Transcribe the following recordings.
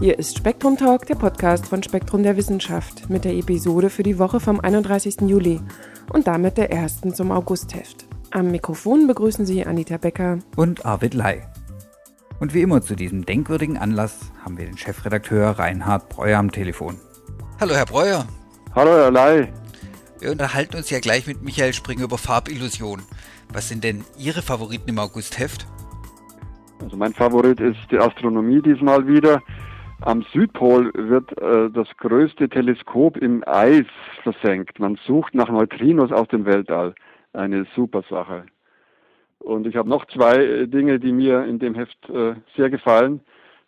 Hier ist Spektrum Talk, der Podcast von Spektrum der Wissenschaft mit der Episode für die Woche vom 31. Juli und damit der ersten zum Augustheft. Am Mikrofon begrüßen Sie Anita Becker und Arvid Lai. Und wie immer zu diesem denkwürdigen Anlass haben wir den Chefredakteur Reinhard Breuer am Telefon. Hallo Herr Breuer. Hallo Herr Lai. Wir unterhalten uns ja gleich mit Michael Springer über Farbillusion. Was sind denn Ihre Favoriten im Augustheft? Also mein Favorit ist die Astronomie diesmal wieder. Am Südpol wird äh, das größte Teleskop im Eis versenkt. Man sucht nach Neutrinos aus dem Weltall. Eine super Sache. Und ich habe noch zwei äh, Dinge, die mir in dem Heft äh, sehr gefallen.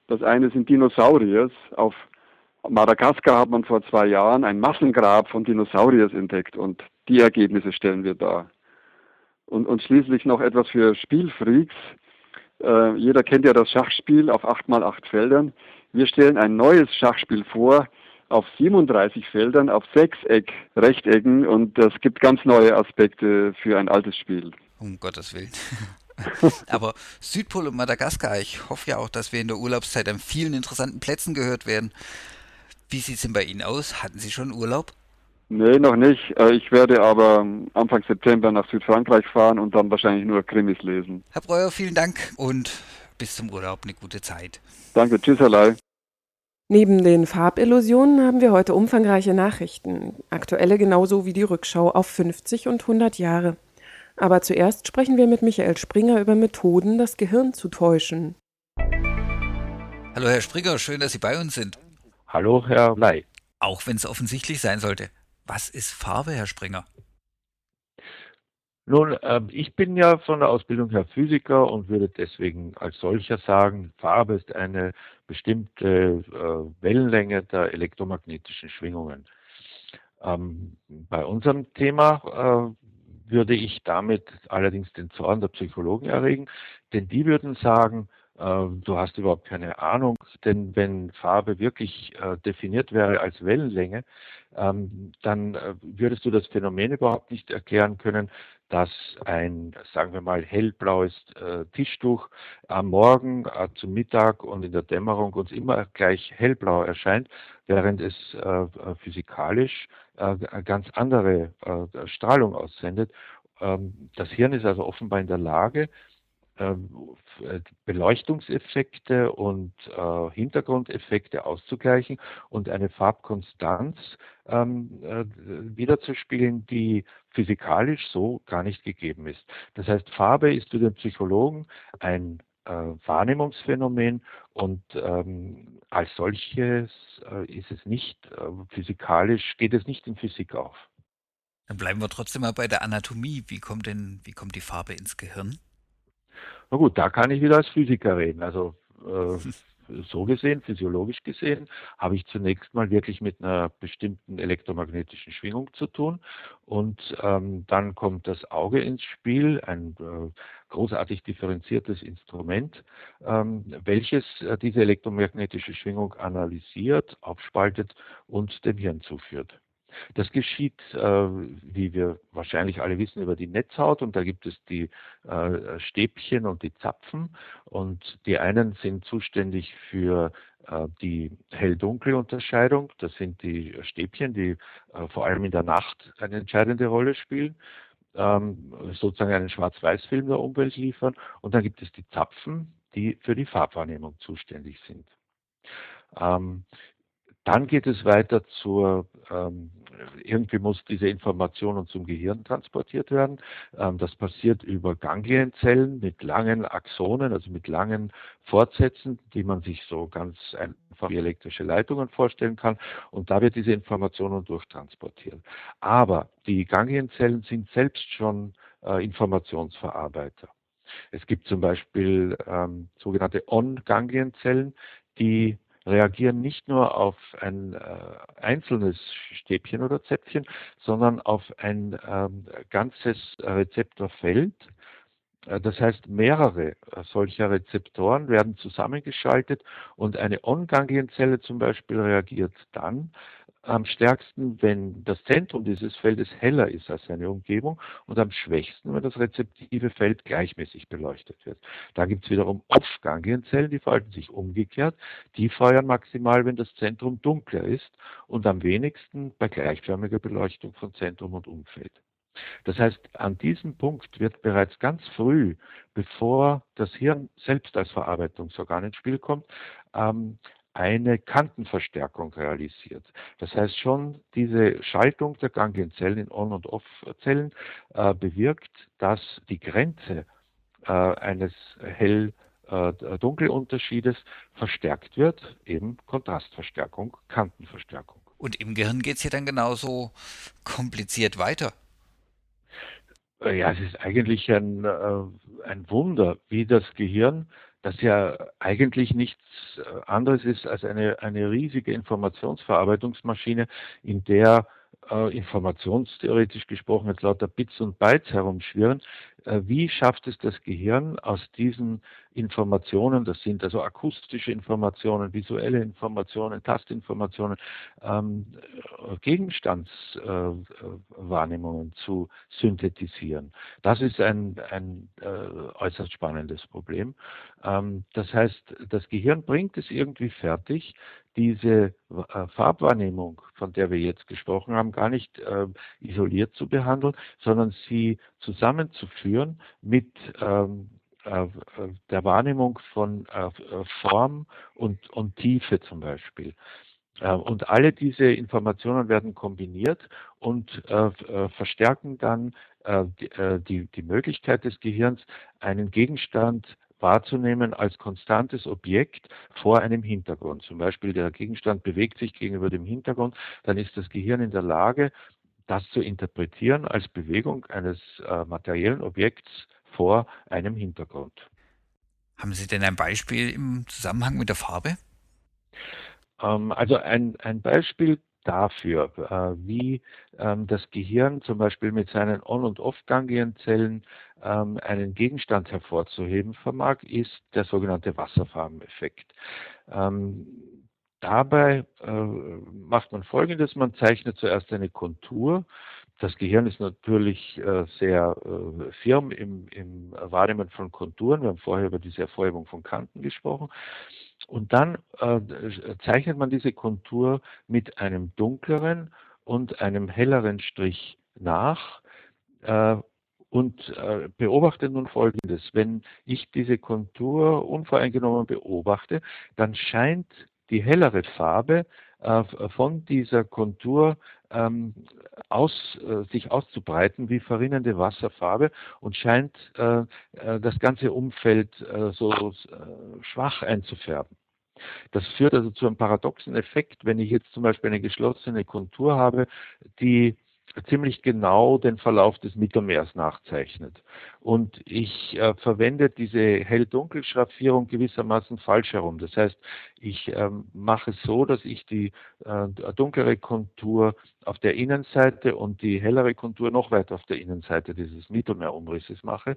Das eine sind Dinosauriers. Auf Madagaskar hat man vor zwei Jahren ein Massengrab von Dinosauriers entdeckt und die Ergebnisse stellen wir da. Und, und schließlich noch etwas für Spielfreaks. Äh, jeder kennt ja das Schachspiel auf 8 mal 8 Feldern. Wir stellen ein neues Schachspiel vor auf 37 Feldern, auf Sechseck, Rechtecken und das gibt ganz neue Aspekte für ein altes Spiel. Um Gottes Willen. Aber Südpol und Madagaskar, ich hoffe ja auch, dass wir in der Urlaubszeit an vielen interessanten Plätzen gehört werden. Wie sieht es denn bei Ihnen aus? Hatten Sie schon Urlaub? Nee, noch nicht. Äh, ich werde aber Anfang September nach Südfrankreich fahren und dann wahrscheinlich nur Krimis lesen. Herr Breuer, vielen Dank und bis zum Urlaub eine gute Zeit. Danke, tschüss, Herr Lai. Neben den Farbillusionen haben wir heute umfangreiche Nachrichten, aktuelle genauso wie die Rückschau auf 50 und 100 Jahre. Aber zuerst sprechen wir mit Michael Springer über Methoden, das Gehirn zu täuschen. Hallo Herr Springer, schön, dass Sie bei uns sind. Hallo Herr Ley. Auch wenn es offensichtlich sein sollte. Was ist Farbe, Herr Springer? Nun, äh, ich bin ja von der Ausbildung her Physiker und würde deswegen als solcher sagen, Farbe ist eine bestimmte äh, Wellenlänge der elektromagnetischen Schwingungen. Ähm, bei unserem Thema äh, würde ich damit allerdings den Zorn der Psychologen erregen, denn die würden sagen, äh, du hast überhaupt keine Ahnung, denn wenn Farbe wirklich definiert wäre als Wellenlänge, ähm, dann würdest du das Phänomen überhaupt nicht erklären können, dass ein, sagen wir mal, hellblaues Tischtuch am Morgen, zum Mittag und in der Dämmerung uns immer gleich hellblau erscheint, während es physikalisch ganz andere Strahlung aussendet. Ähm, das Hirn ist also offenbar in der Lage, äh, Beleuchtungseffekte und äh, Hintergrundeffekte auszugleichen und eine Farbkonstanz ähm, äh, wiederzuspiegeln, die physikalisch so gar nicht gegeben ist. Das heißt, Farbe ist für den Psychologen ein äh, Wahrnehmungsphänomen und ähm, als solches äh, ist es nicht äh, physikalisch, geht es nicht in Physik auf. Dann bleiben wir trotzdem mal bei der Anatomie. Wie kommt denn, wie kommt die Farbe ins Gehirn? Na gut, da kann ich wieder als Physiker reden. Also äh, so gesehen, physiologisch gesehen, habe ich zunächst mal wirklich mit einer bestimmten elektromagnetischen Schwingung zu tun. Und ähm, dann kommt das Auge ins Spiel, ein äh, großartig differenziertes Instrument, ähm, welches äh, diese elektromagnetische Schwingung analysiert, aufspaltet und dem Hirn zuführt. Das geschieht, äh, wie wir wahrscheinlich alle wissen, über die Netzhaut und da gibt es die äh, Stäbchen und die Zapfen und die einen sind zuständig für äh, die Hell-Dunkel-Unterscheidung. Das sind die Stäbchen, die äh, vor allem in der Nacht eine entscheidende Rolle spielen ähm, sozusagen einen Schwarz-Weiß-Film der Umwelt liefern. Und dann gibt es die Zapfen, die für die Farbwahrnehmung zuständig sind. Ähm, dann geht es weiter zur, ähm, irgendwie muss diese Information zum Gehirn transportiert werden. Ähm, das passiert über Ganglienzellen mit langen Axonen, also mit langen Fortsätzen, die man sich so ganz einfach wie elektrische Leitungen vorstellen kann. Und da wird diese Information durchtransportiert. Aber die Ganglienzellen sind selbst schon äh, Informationsverarbeiter. Es gibt zum Beispiel ähm, sogenannte On-Ganglienzellen, die reagieren nicht nur auf ein äh, einzelnes Stäbchen oder Zäpfchen, sondern auf ein ähm, ganzes Rezeptorfeld. Äh, das heißt, mehrere äh, solcher Rezeptoren werden zusammengeschaltet und eine On-Ganglienzelle zum Beispiel reagiert dann am stärksten, wenn das Zentrum dieses Feldes heller ist als seine Umgebung und am schwächsten, wenn das rezeptive Feld gleichmäßig beleuchtet wird. Da gibt es wiederum Off-Ganglienzellen, die verhalten sich umgekehrt. Die feuern maximal, wenn das Zentrum dunkler ist und am wenigsten bei gleichförmiger Beleuchtung von Zentrum und Umfeld. Das heißt, an diesem Punkt wird bereits ganz früh, bevor das Hirn selbst als Verarbeitungsorgan ins Spiel kommt, ähm, eine Kantenverstärkung realisiert. Das heißt schon, diese Schaltung der Ganglienzellen in On- und Off-Zellen äh, bewirkt, dass die Grenze äh, eines hell-dunkel-Unterschiedes äh, verstärkt wird, eben Kontrastverstärkung, Kantenverstärkung. Und im Gehirn geht es ja dann genauso kompliziert weiter. Äh, ja, es ist eigentlich ein, äh, ein Wunder, wie das Gehirn das ja eigentlich nichts äh, anderes ist als eine, eine riesige Informationsverarbeitungsmaschine, in der äh, informationstheoretisch gesprochen jetzt lauter Bits und Bytes herumschwirren. Äh, wie schafft es das Gehirn aus diesen Informationen, das sind also akustische Informationen, visuelle Informationen, Tastinformationen, ähm, Gegenstandswahrnehmungen äh, zu synthetisieren. Das ist ein, ein äh, äußerst spannendes Problem. Ähm, das heißt, das Gehirn bringt es irgendwie fertig, diese äh, Farbwahrnehmung, von der wir jetzt gesprochen haben, gar nicht äh, isoliert zu behandeln, sondern sie zusammenzuführen mit ähm, äh, der Wahrnehmung von äh, Form und, und Tiefe zum Beispiel. Äh, und alle diese Informationen werden kombiniert und äh, verstärken dann äh, die, die, Möglichkeit des Gehirns, einen Gegenstand wahrzunehmen als konstantes Objekt vor einem Hintergrund. Zum Beispiel der Gegenstand bewegt sich gegenüber dem Hintergrund, dann ist das Gehirn in der Lage, das zu interpretieren als Bewegung eines äh, materiellen Objekts vor einem Hintergrund. Haben Sie denn ein Beispiel im Zusammenhang mit der Farbe? Ähm, also ein, ein Beispiel dafür, äh, wie ähm, das Gehirn zum Beispiel mit seinen On- und Off-Ganglienzellen ähm, einen Gegenstand hervorzuheben vermag, ist der sogenannte Wasserfarbeneffekt. Ähm, dabei äh, macht man Folgendes, man zeichnet zuerst eine Kontur. Das Gehirn ist natürlich äh, sehr äh, firm im, im Wahrnehmen von Konturen. Wir haben vorher über diese Erfolgung von Kanten gesprochen. Und dann äh, zeichnet man diese Kontur mit einem dunkleren und einem helleren Strich nach äh, und äh, beobachte nun Folgendes. Wenn ich diese Kontur unvoreingenommen beobachte, dann scheint die hellere Farbe von dieser Kontur ähm, aus, äh, sich auszubreiten wie verrinnende Wasserfarbe und scheint äh, äh das ganze Umfeld äh, so äh, schwach einzufärben. Das führt also zu einem paradoxen Effekt, wenn ich jetzt zum Beispiel eine geschlossene Kontur habe, die ziemlich genau den Verlauf des Mittelmeers nachzeichnet. Und ich äh, verwende diese Hell-Dunkel-Schraffierung gewissermaßen falsch herum. Das heißt, ich ähm, mache es so, dass ich die äh, dunklere Kontur auf der Innenseite und die hellere Kontur noch weiter auf der Innenseite dieses Mittelmeerumrisses mache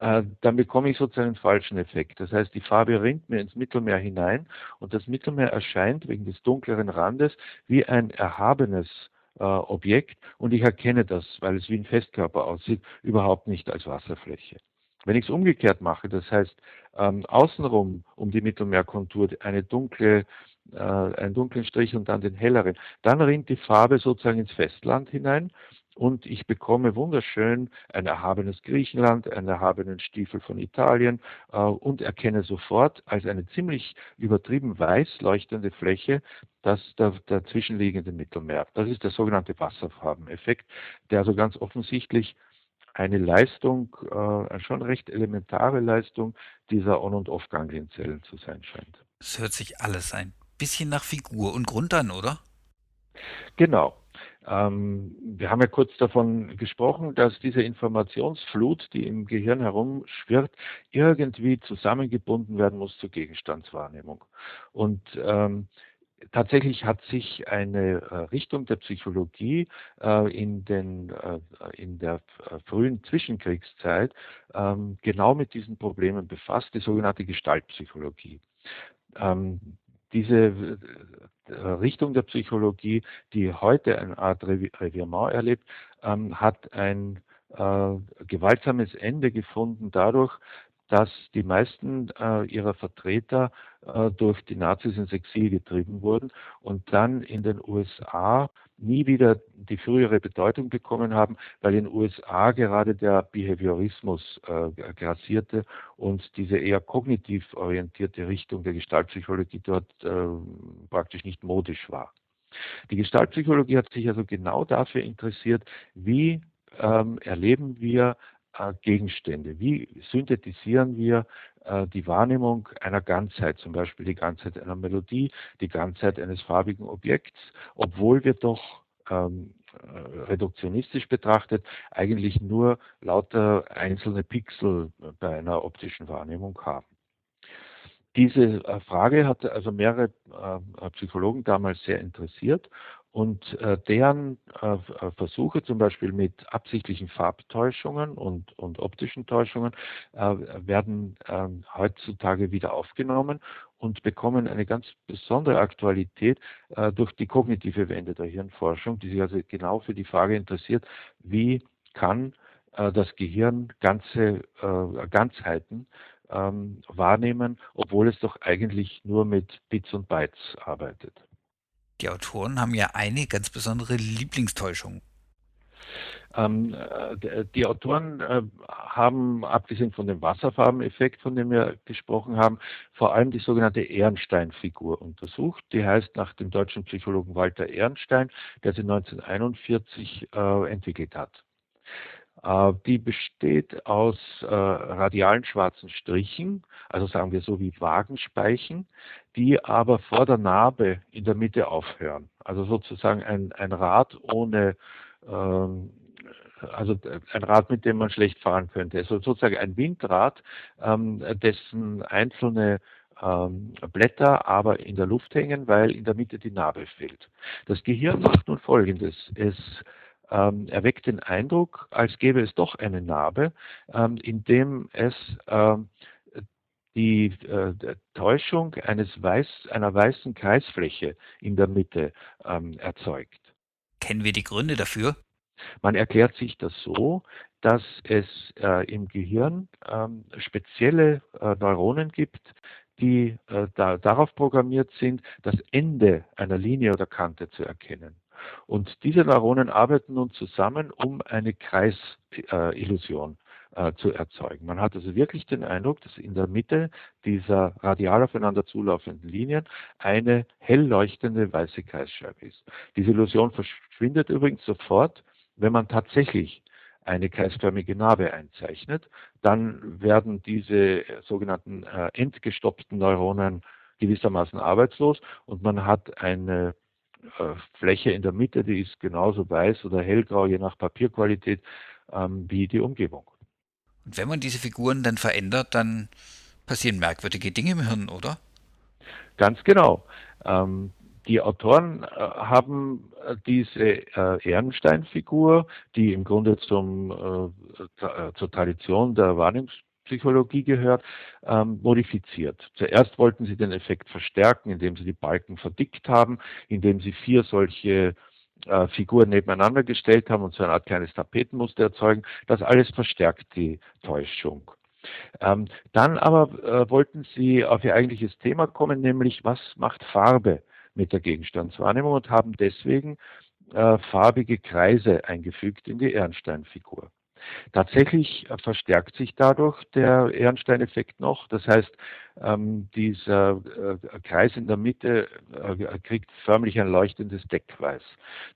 äh, dann bekomme ich sozusagen einen falschen Effekt. Das heißt, die Farbe rinnt mir ins Mittelmeer hinein und das Mittelmeer erscheint wegen des dunkleren Randes wie ein erhabenes äh, Objekt und ich erkenne das, weil es wie ein Festkörper aussieht, überhaupt nicht als Wasserfläche. Wenn ich es umgekehrt mache, das heißt ähm, außenrum um die Mittelmeerkontur eine dunkle, äh, einen dunklen Strich und dann den helleren, dann rinnt die Farbe sozusagen ins Festland hinein und ich bekomme wunderschön ein erhabenes Griechenland, einen erhabenen Stiefel von Italien äh, und erkenne sofort als eine ziemlich übertrieben weiß leuchtende Fläche das der, dazwischenliegende Mittelmeer. Das ist der sogenannte Wasserfarbeneffekt, der also ganz offensichtlich eine Leistung, äh, eine schon recht elementare Leistung dieser On- und Off-Ganglienzellen zu sein scheint. Es hört sich alles ein bisschen nach Figur und Grund an, oder? Genau. Ähm, wir haben ja kurz davon gesprochen, dass diese Informationsflut, die im Gehirn herumschwirrt, irgendwie zusammengebunden werden muss zur Gegenstandswahrnehmung. Und ähm, Tatsächlich hat sich eine äh, Richtung der Psychologie äh, in, den, äh, in der äh, frühen Zwischenkriegszeit ähm, genau mit diesen Problemen befasst, die sogenannte Gestaltpsychologie. Ähm, diese äh, Richtung der Psychologie, die heute eine Art Revirement erlebt, ähm, hat ein äh, gewaltsames Ende gefunden dadurch, dass die meisten äh, ihrer Vertreter äh, durch die Nazis ins Exil getrieben wurden und dann in den USA nie wieder die frühere Bedeutung bekommen haben, weil in den USA gerade der Behaviorismus äh, grassierte und diese eher kognitiv orientierte Richtung der Gestaltpsychologie dort äh, praktisch nicht modisch war. Die Gestaltpsychologie hat sich also genau dafür interessiert, wie ähm, erleben wir Gegenstände? Wie synthetisieren wir äh, die Wahrnehmung einer Ganzheit, zum Beispiel die Ganzheit einer Melodie, die Ganzheit eines farbigen Objekts, obwohl wir doch ähm, äh, reduktionistisch betrachtet eigentlich nur lauter einzelne Pixel bei einer optischen Wahrnehmung haben. Diese Frage hat also mehrere Psychologen damals sehr interessiert und äh, deren äh, äh, Versuche zum Beispiel mit absichtlichen Farbtäuschungen und, und optischen Täuschungen äh, werden ähm, heutzutage wieder aufgenommen und bekommen eine ganz besondere Aktualität äh, durch die kognitive Wende der Hirnforschung, die sich also genau für die Frage interessiert, wie kann äh, das Gehirn ganze Ganzheiten ähm, wahrnehmen, obwohl es doch eigentlich nur mit Bits und Bytes arbeitet. Die Autoren haben ja eine ganz besondere Lieblingstäuschung. Ähm, äh, die Autoren äh, haben, abgesehen von dem Wasserfarbeneffekt, von dem wir gesprochen haben, vor allem die sogenannte Ehrenstein-Figur untersucht. Die heißt nach dem deutschen Psychologen Walter Ehrenstein, der sie 1941 äh, entwickelt hat. Äh, die besteht aus äh, radialen schwarzen Strichen, also sagen wir so wie Wagenspeichen, die aber vor der Narbe in der Mitte aufhören. Also sozusagen ein, ein Rad ohne, ähm, also ein Rad, mit dem man schlecht fahren könnte. Also sozusagen ein Windrad, ähm, dessen einzelne ähm, Blätter aber in der Luft hängen, weil in der Mitte die Narbe fehlt. Das Gehirn macht nun Folgendes. Es ähm, erweckt den Eindruck, als gäbe es doch eine Narbe, ähm, indem es ähm, die äh, Täuschung eines weiß, einer weißen Kreisfläche in der Mitte ähm, erzeugt. Kennen wir die Gründe dafür? Man erklärt sich das so, dass es äh, im Gehirn ähm, spezielle äh, Neuronen gibt, die äh, da, darauf programmiert sind, das Ende einer Linie oder Kante zu erkennen. Und diese Neuronen arbeiten nun zusammen, um eine Kreisillusion äh, zu erzeugen. Man hat also wirklich den Eindruck, dass in der Mitte dieser radial aufeinander zulaufenden Linien eine hell leuchtende weiße Kreisscheibe ist. Diese Illusion verschwindet übrigens sofort, wenn man tatsächlich eine kreisförmige Narbe einzeichnet, dann werden diese sogenannten äh, entgestoppten Neuronen gewissermaßen arbeitslos und man hat eine Fläche in der Mitte, die ist genauso weiß oder hellgrau, je nach Papierqualität, ähm, wie die Umgebung. Und wenn man diese Figuren dann verändert, dann passieren merkwürdige Dinge im Hirn, oder? Ganz genau. Ähm, die Autoren äh, haben äh, diese äh, Ehrenstein-Figur, die im Grunde zum, äh, äh zur Tradition der Wahrnehmungs Psychologie gehört, ähm, modifiziert. Zuerst wollten sie den Effekt verstärken, indem sie die Balken verdickt haben, indem sie vier solche äh, Figuren nebeneinander gestellt haben und so eine Art kleines Tapetenmuster erzeugen. Das alles verstärkt die Täuschung. Ähm, dann aber äh, wollten sie auf ihr eigentliches Thema kommen, nämlich was macht Farbe mit der Gegenstandswahrnehmung und haben deswegen äh, farbige Kreise eingefügt in die Ehrenstein-Figur. Tatsächlich verstärkt sich dadurch der Ehrenstein-Effekt noch. Das heißt, ähm, dieser äh, Kreis in der Mitte äh, kriegt förmlich ein leuchtendes Deckweiß.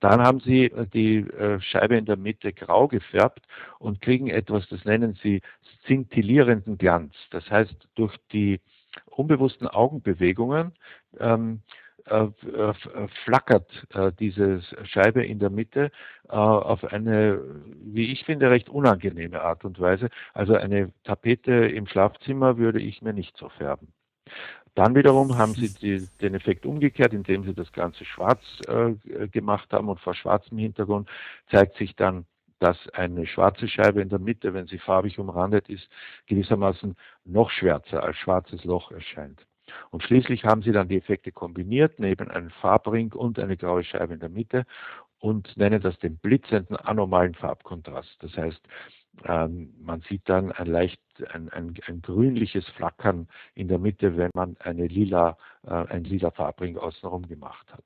Dann haben Sie äh, die äh, Scheibe in der Mitte grau gefärbt und kriegen etwas, das nennen Sie szintillierenden Glanz. Das heißt, durch die unbewussten Augenbewegungen ähm, äh, äh, flackert äh, diese Scheibe in der Mitte auf eine, wie ich finde, recht unangenehme Art und Weise. Also eine Tapete im Schlafzimmer würde ich mir nicht so färben. Dann wiederum haben sie die, den Effekt umgekehrt, indem sie das Ganze schwarz äh, gemacht haben und vor schwarzem Hintergrund zeigt sich dann, dass eine schwarze Scheibe in der Mitte, wenn sie farbig umrandet ist, gewissermaßen noch schwärzer als schwarzes Loch erscheint. Und schließlich haben sie dann die Effekte kombiniert, neben einem Farbring und eine graue Scheibe in der Mitte und nennen das den blitzenden anormalen Farbkontrast. Das heißt, ähm, man sieht dann ein leicht ein, ein, ein, grünliches Flackern in der Mitte, wenn man eine lila, äh, ein lila Farbring außenrum gemacht hat.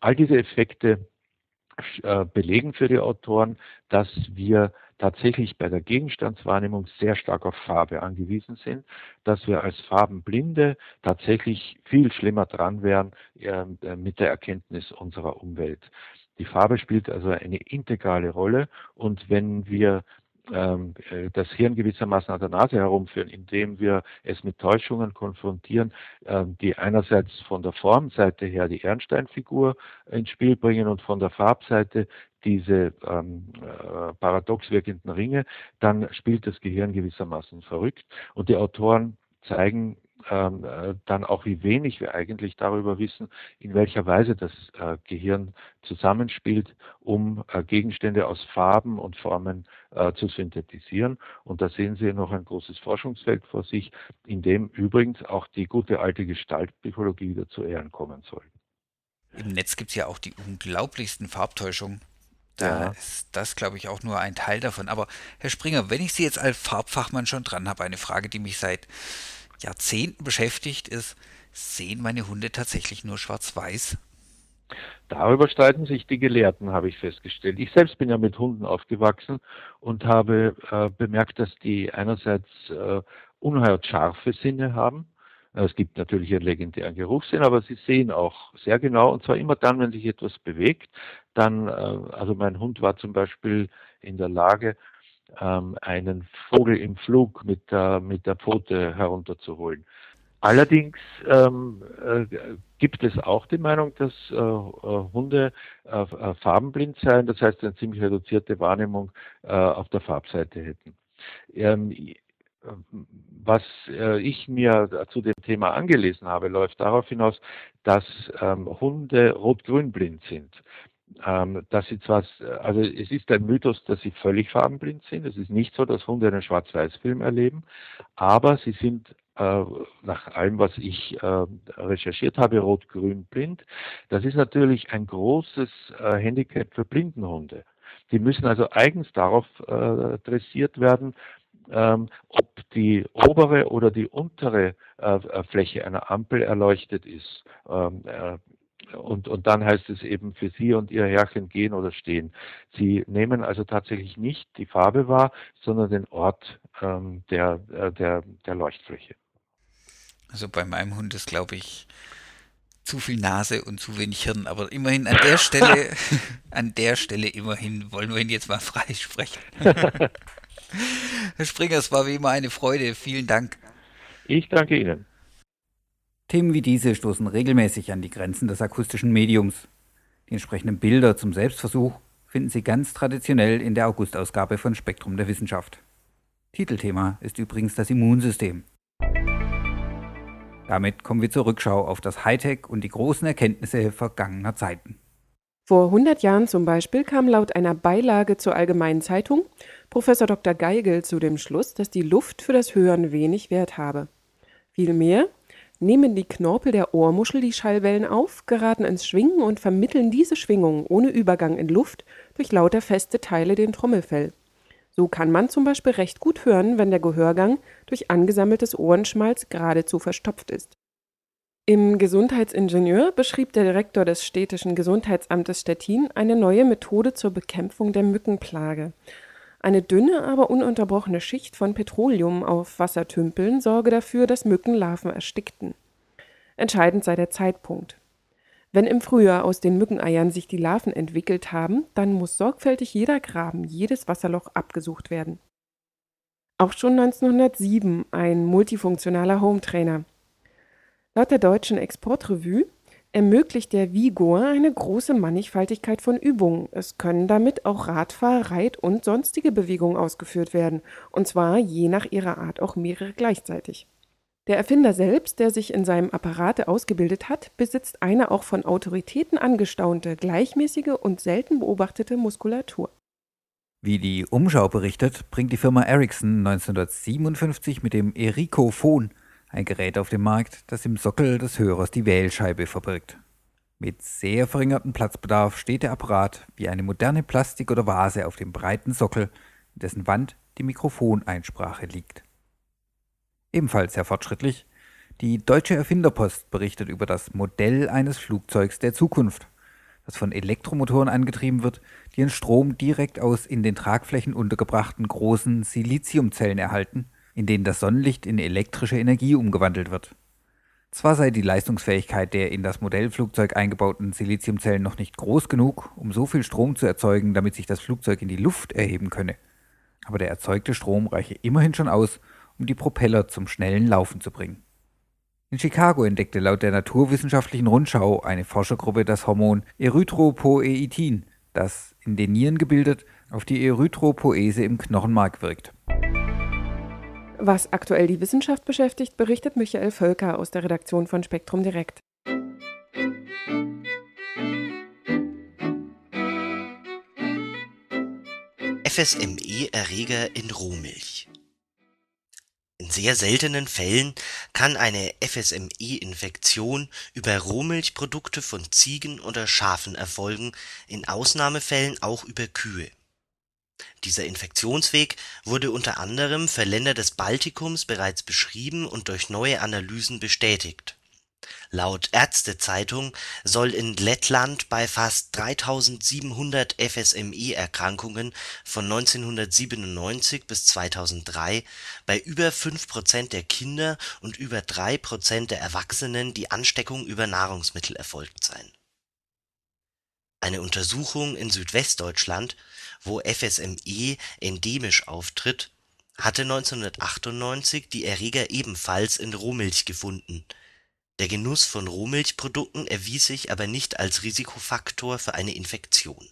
All diese Effekte äh, belegen für die Autoren, dass wir tatsächlich bei der Gegenstandswahrnehmung sehr stark auf Farbe angewiesen sind, dass wir als Farbenblinde tatsächlich viel schlimmer dran wären äh, mit der Erkenntnis unserer Umwelt. Die Farbe spielt also eine integrale Rolle und wenn wir ähm, das Hirn gewissermaßen an der Nase herumführen, indem wir es mit Täuschungen konfrontieren, ähm, die einerseits von der Formseite her die Ernsteinfigur ins Spiel bringen und von der Farbseite diese ähm, äh, paradox wirkenden Ringe, dann spielt das Gehirn gewissermaßen verrückt. Und die Autoren zeigen ähm, äh, dann auch, wie wenig wir eigentlich darüber wissen, in welcher Weise das äh, Gehirn zusammenspielt, um äh, Gegenstände aus Farben und Formen äh, zu synthetisieren. Und da sehen Sie noch ein großes Forschungsfeld vor sich, in dem übrigens auch die gute alte Gestaltpsychologie wieder zu Ehren kommen soll. Im Netz gibt es ja auch die unglaublichsten Farbtäuschungen. Da ja. ist das, glaube ich, auch nur ein Teil davon. Aber Herr Springer, wenn ich Sie jetzt als Farbfachmann schon dran habe, eine Frage, die mich seit Jahrzehnten beschäftigt ist, sehen meine Hunde tatsächlich nur schwarz-weiß? Darüber streiten sich die Gelehrten, habe ich festgestellt. Ich selbst bin ja mit Hunden aufgewachsen und habe äh, bemerkt, dass die einerseits äh, ungeheuer scharfe Sinne haben. Es gibt natürlich ihren legendären Geruchssinn, aber sie sehen auch sehr genau, und zwar immer dann, wenn sich etwas bewegt. Dann, äh, also mein Hund war zum Beispiel in der Lage, ähm, einen Vogel im Flug mit der, mit der Pfote herunterzuholen. Allerdings ähm, äh, gibt es auch die Meinung, dass äh, äh Hunde äh, äh, farbenblind seien, das heißt eine ziemlich reduzierte Wahrnehmung äh, auf der Farbseite hätten. Ähm, was ich mir zu dem Thema angelesen habe, läuft darauf hinaus, dass ähm, Hunde rot-grün blind sind ähm, dass sie zwar, also es ist ein Mythos, dass sie völlig farbenblind sind. Es ist nicht so, dass Hunde einen Schwarz-Weiß-Film erleben, aber sie sind äh, nach allem, was ich äh, recherchiert habe, rot-grün blind. Das ist natürlich ein großes äh, Handicap für Blindenhunde. Die müssen also eigens darauf äh, dressiert werden, ähm, ob die obere oder die untere äh, Fläche einer Ampel erleuchtet ist. Ähm, äh, und, und dann heißt es eben für Sie und Ihr Herrchen gehen oder stehen. Sie nehmen also tatsächlich nicht die Farbe wahr, sondern den Ort ähm, der, äh, der, der Leuchtfläche. Also bei meinem Hund ist, glaube ich, zu viel Nase und zu wenig Hirn. Aber immerhin an der Stelle, an der Stelle immerhin wollen wir ihn jetzt mal freisprechen. Herr Springer, es war wie immer eine Freude. Vielen Dank. Ich danke Ihnen. Themen wie diese stoßen regelmäßig an die Grenzen des akustischen Mediums. Die entsprechenden Bilder zum Selbstversuch finden Sie ganz traditionell in der Augustausgabe von Spektrum der Wissenschaft. Titelthema ist übrigens das Immunsystem. Damit kommen wir zur Rückschau auf das Hightech und die großen Erkenntnisse vergangener Zeiten. Vor 100 Jahren zum Beispiel kam laut einer Beilage zur Allgemeinen Zeitung Professor Dr. Geigel zu dem Schluss, dass die Luft für das Hören wenig Wert habe. Vielmehr nehmen die Knorpel der Ohrmuschel die Schallwellen auf, geraten ins Schwingen und vermitteln diese Schwingungen ohne Übergang in Luft durch lauter feste Teile den Trommelfell. So kann man zum Beispiel recht gut hören, wenn der Gehörgang durch angesammeltes Ohrenschmalz geradezu verstopft ist. Im Gesundheitsingenieur beschrieb der Direktor des städtischen Gesundheitsamtes Stettin eine neue Methode zur Bekämpfung der Mückenplage. Eine dünne, aber ununterbrochene Schicht von Petroleum auf Wassertümpeln sorge dafür, dass Mückenlarven erstickten. Entscheidend sei der Zeitpunkt. Wenn im Frühjahr aus den Mückeneiern sich die Larven entwickelt haben, dann muss sorgfältig jeder Graben, jedes Wasserloch abgesucht werden. Auch schon 1907 ein multifunktionaler Hometrainer. Laut der deutschen Exportrevue ermöglicht der Vigor eine große Mannigfaltigkeit von Übungen. Es können damit auch Radfahr-, Reit- und sonstige Bewegungen ausgeführt werden, und zwar je nach ihrer Art auch mehrere gleichzeitig. Der Erfinder selbst, der sich in seinem Apparate ausgebildet hat, besitzt eine auch von Autoritäten angestaunte, gleichmäßige und selten beobachtete Muskulatur. Wie die Umschau berichtet, bringt die Firma Ericsson 1957 mit dem Erico-Phon Ein Gerät auf dem Markt, das im Sockel des Hörers die Wählscheibe verbirgt. Mit sehr verringertem Platzbedarf steht der Apparat wie eine moderne Plastik oder Vase auf dem breiten Sockel, in dessen Wand die Mikrofoneinsprache liegt. Ebenfalls sehr fortschrittlich, die Deutsche Erfinderpost berichtet über das Modell eines Flugzeugs der Zukunft, das von Elektromotoren angetrieben wird, die ihren Strom direkt aus in den Tragflächen untergebrachten großen Siliziumzellen erhalten, in denen das Sonnenlicht in elektrische Energie umgewandelt wird. Zwar sei die Leistungsfähigkeit der in das Modellflugzeug eingebauten Siliziumzellen noch nicht groß genug, um so viel Strom zu erzeugen, damit sich das Flugzeug in die Luft erheben könne, aber der erzeugte Strom reiche immerhin schon aus, um die Propeller zum schnellen Laufen zu bringen. In Chicago entdeckte laut der Naturwissenschaftlichen Rundschau eine Forschergruppe das Hormon Erythropoetin, das in den Nieren gebildet auf die Erythropoese im Knochenmark wirkt. Was aktuell die Wissenschaft beschäftigt, berichtet Michael Völker aus der Redaktion von Spektrum Direkt. FSME-Erreger in Rohmilch. In sehr seltenen Fällen kann eine FSME-Infektion über Rohmilchprodukte von Ziegen oder Schafen erfolgen, in Ausnahmefällen auch über Kühe. Dieser Infektionsweg wurde unter anderem für Länder des Baltikums bereits beschrieben und durch neue Analysen bestätigt. Laut Ärztezeitung soll in Lettland bei fast 3700 FSME-Erkrankungen von 1997 bis 2003 bei über 5 Prozent der Kinder und über 3 Prozent der Erwachsenen die Ansteckung über Nahrungsmittel erfolgt sein. Eine Untersuchung in Südwestdeutschland wo FSME endemisch auftritt, hatte 1998 die Erreger ebenfalls in Rohmilch gefunden, der Genuss von Rohmilchprodukten erwies sich aber nicht als Risikofaktor für eine Infektion.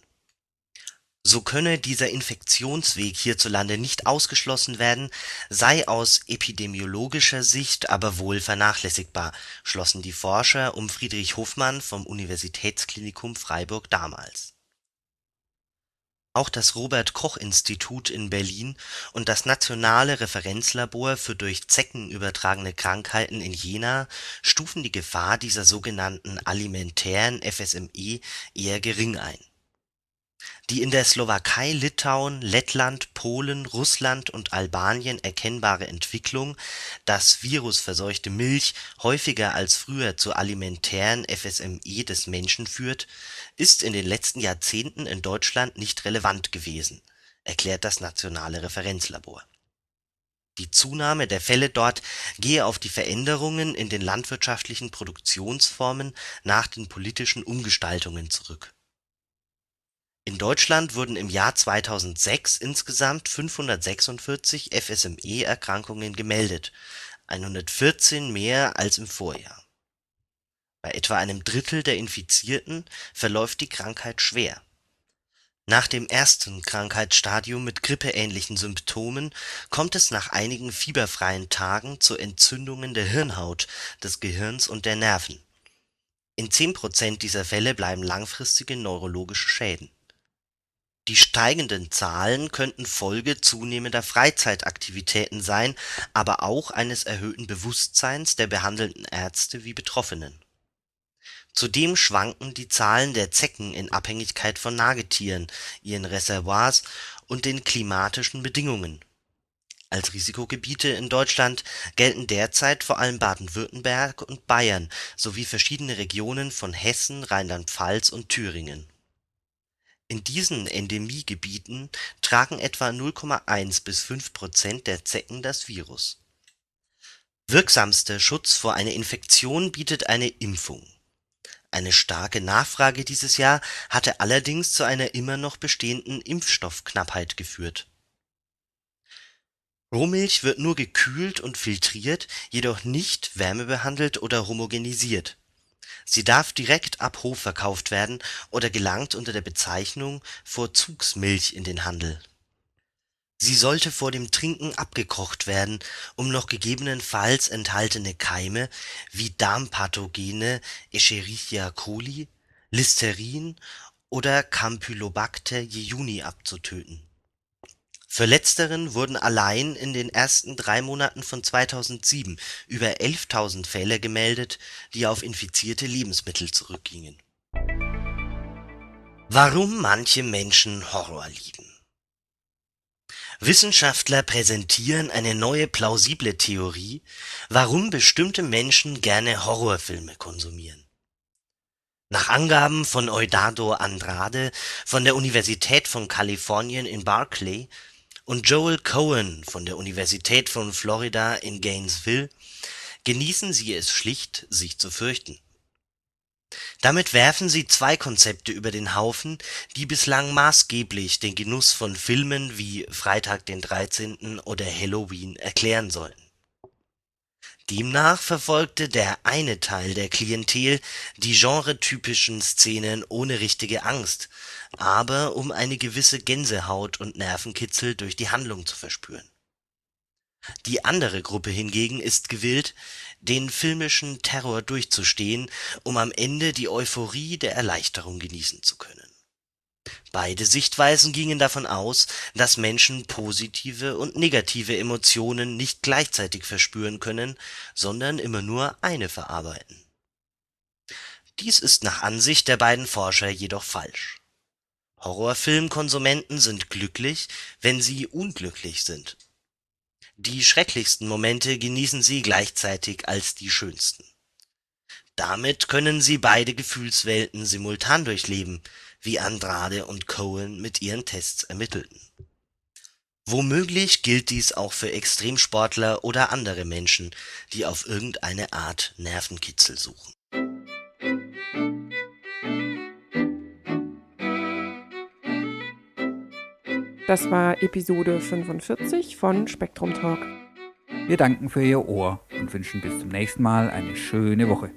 So könne dieser Infektionsweg hierzulande nicht ausgeschlossen werden, sei aus epidemiologischer Sicht aber wohl vernachlässigbar, schlossen die Forscher um Friedrich Hofmann vom Universitätsklinikum Freiburg damals auch das Robert-Koch-Institut in Berlin und das Nationale Referenzlabor für durch Zecken übertragene Krankheiten in Jena stufen die Gefahr dieser sogenannten alimentären FSME eher gering ein die in der Slowakei, Litauen, Lettland, Polen, Russland und Albanien erkennbare Entwicklung, dass virusverseuchte Milch häufiger als früher zur alimentären FSME des Menschen führt, ist in den letzten Jahrzehnten in Deutschland nicht relevant gewesen, erklärt das Nationale Referenzlabor. Die Zunahme der Fälle dort gehe auf die Veränderungen in den landwirtschaftlichen Produktionsformen nach den politischen Umgestaltungen zurück in Deutschland wurden im Jahr 2006 insgesamt 546 FSME-Erkrankungen gemeldet, 114 mehr als im Vorjahr. Bei etwa einem Drittel der Infizierten verläuft die Krankheit schwer. Nach dem ersten Krankheitsstadium mit grippeähnlichen Symptomen kommt es nach einigen fieberfreien Tagen zu Entzündungen der Hirnhaut, des Gehirns und der Nerven. In 10 Prozent dieser Fälle bleiben langfristige neurologische Schäden die steigenden Zahlen könnten Folge zunehmender Freizeitaktivitäten sein, aber auch eines erhöhten Bewusstseins der behandelnden Ärzte wie Betroffenen. Zudem schwanken die Zahlen der Zecken in Abhängigkeit von Nagetieren, ihren Reservoirs und den klimatischen Bedingungen. Als Risikogebiete in Deutschland gelten derzeit vor allem Baden-Württemberg und Bayern sowie verschiedene Regionen von Hessen, Rheinland-Pfalz und Thüringen in diesen Endemiegebieten tragen etwa 0,1 bis 5 Prozent der Zecken das Virus. Wirksamster Schutz vor einer Infektion bietet eine Impfung. Eine starke Nachfrage dieses Jahr hatte allerdings zu einer immer noch bestehenden Impfstoffknappheit geführt. Rohmilch wird nur gekühlt und filtriert, jedoch nicht wärmebehandelt oder homogenisiert Sie darf direkt ab Hof verkauft werden oder gelangt unter der Bezeichnung Vorzugsmilch in den Handel. Sie sollte vor dem Trinken abgekocht werden, um noch gegebenenfalls enthaltene Keime wie Darmpathogene Escherichia coli, Listerin oder Campylobacter jejuni abzutöten. Für letzteren wurden allein in den ersten drei Monaten von 2007 über 11.000 Fälle gemeldet, die auf infizierte Lebensmittel zurückgingen. Warum manche Menschen Horror lieben Wissenschaftler präsentieren eine neue plausible Theorie, warum bestimmte Menschen gerne Horrorfilme konsumieren. Nach Angaben von Eudado Andrade von der Universität von Kalifornien in Berkeley und Joel Cohen von der Universität von Florida in Gainesville genießen sie es schlicht, sich zu fürchten damit werfen sie zwei Konzepte über den Haufen, die bislang maßgeblich den Genuss von Filmen wie Freitag den 13. oder Halloween erklären sollten. Demnach verfolgte der eine Teil der Klientel die genretypischen Szenen ohne richtige Angst, aber um eine gewisse Gänsehaut und Nervenkitzel durch die Handlung zu verspüren die andere Gruppe hingegen ist gewillt, den filmischen Terror durchzustehen, um am Ende die Euphorie der Erleichterung genießen zu können. Beide Sichtweisen gingen davon aus, dass Menschen positive und negative Emotionen nicht gleichzeitig verspüren können, sondern immer nur eine verarbeiten. Dies ist nach Ansicht der beiden Forscher jedoch falsch. Horrorfilmkonsumenten sind glücklich, wenn sie unglücklich sind die schrecklichsten Momente genießen sie gleichzeitig als die schönsten. Damit können sie beide Gefühlswelten simultan durchleben, wie Andrade und Cohen mit ihren Tests ermittelten. Womöglich gilt dies auch für Extremsportler oder andere Menschen, die auf irgendeine Art Nervenkitzel suchen Das war Episode 45 von Spektrum Talk. Wir danken für Ihr Ohr und wünschen bis zum nächsten Mal eine schöne Woche.